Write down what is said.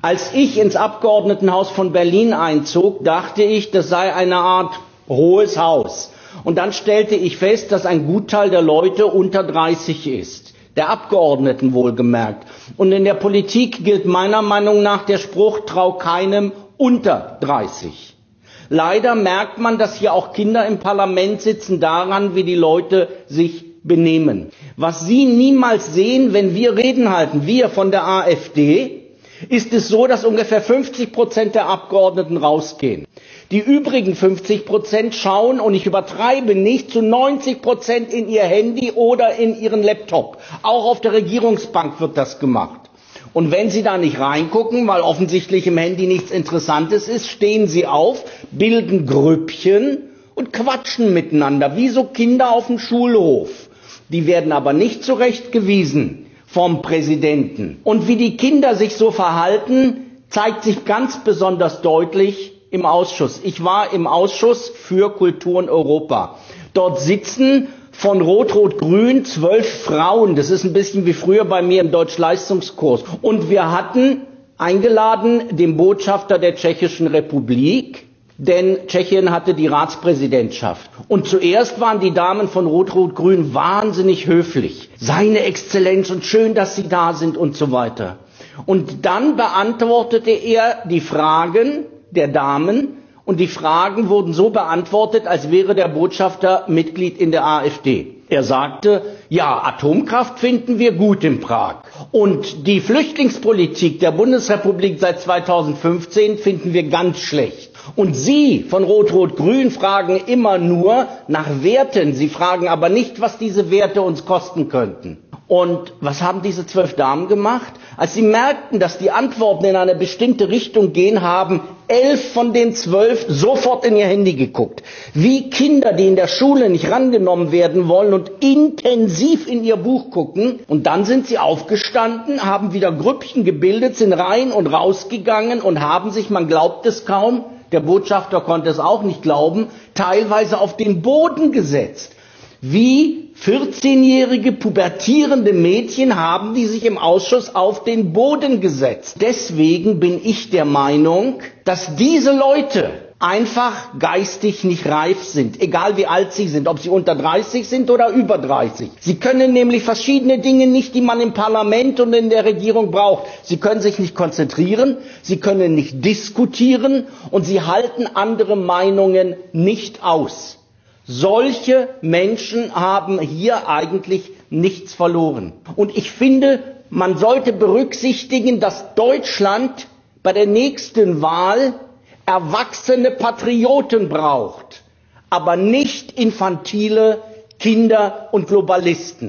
Als ich ins Abgeordnetenhaus von Berlin einzog, dachte ich, das sei eine Art Hohes Haus. Und dann stellte ich fest, dass ein Gutteil der Leute unter 30 ist. Der Abgeordneten wohlgemerkt. Und in der Politik gilt meiner Meinung nach der Spruch, trau keinem unter 30. Leider merkt man, dass hier auch Kinder im Parlament sitzen daran, wie die Leute sich benehmen. Was Sie niemals sehen, wenn wir Reden halten, wir von der AfD, ist es so, dass ungefähr 50 Prozent der Abgeordneten rausgehen. Die übrigen 50 Prozent schauen, und ich übertreibe nicht, zu 90 Prozent in ihr Handy oder in ihren Laptop. Auch auf der Regierungsbank wird das gemacht. Und wenn Sie da nicht reingucken, weil offensichtlich im Handy nichts Interessantes ist, stehen Sie auf, bilden Grüppchen und quatschen miteinander, wie so Kinder auf dem Schulhof. Die werden aber nicht zurechtgewiesen vom Präsidenten. Und wie die Kinder sich so verhalten, zeigt sich ganz besonders deutlich im Ausschuss. Ich war im Ausschuss für Kultur in Europa. Dort sitzen von Rot-Rot-Grün zwölf Frauen. Das ist ein bisschen wie früher bei mir im Deutschleistungskurs. Und wir hatten eingeladen den Botschafter der Tschechischen Republik, denn Tschechien hatte die Ratspräsidentschaft. Und zuerst waren die Damen von Rot-Rot-Grün wahnsinnig höflich. Seine Exzellenz und schön, dass Sie da sind und so weiter. Und dann beantwortete er die Fragen der Damen und die Fragen wurden so beantwortet, als wäre der Botschafter Mitglied in der AfD. Er sagte, ja, Atomkraft finden wir gut in Prag. Und die Flüchtlingspolitik der Bundesrepublik seit 2015 finden wir ganz schlecht. Und Sie von Rot-Rot-Grün fragen immer nur nach Werten. Sie fragen aber nicht, was diese Werte uns kosten könnten. Und was haben diese zwölf Damen gemacht? Als sie merkten, dass die Antworten in eine bestimmte Richtung gehen, haben elf von den zwölf sofort in ihr Handy geguckt. Wie Kinder, die in der Schule nicht rangenommen werden wollen und intensiv in ihr Buch gucken. Und dann sind sie aufgestanden, haben wieder Grüppchen gebildet, sind rein und rausgegangen und haben sich, man glaubt es kaum, der Botschafter konnte es auch nicht glauben, teilweise auf den Boden gesetzt. Wie 14-jährige pubertierende Mädchen haben die sich im Ausschuss auf den Boden gesetzt. Deswegen bin ich der Meinung, dass diese Leute einfach geistig nicht reif sind, egal wie alt sie sind, ob sie unter 30 sind oder über 30. Sie können nämlich verschiedene Dinge nicht, die man im Parlament und in der Regierung braucht. Sie können sich nicht konzentrieren, sie können nicht diskutieren und sie halten andere Meinungen nicht aus. Solche Menschen haben hier eigentlich nichts verloren. Und ich finde, man sollte berücksichtigen, dass Deutschland bei der nächsten Wahl erwachsene Patrioten braucht, aber nicht infantile Kinder und Globalisten.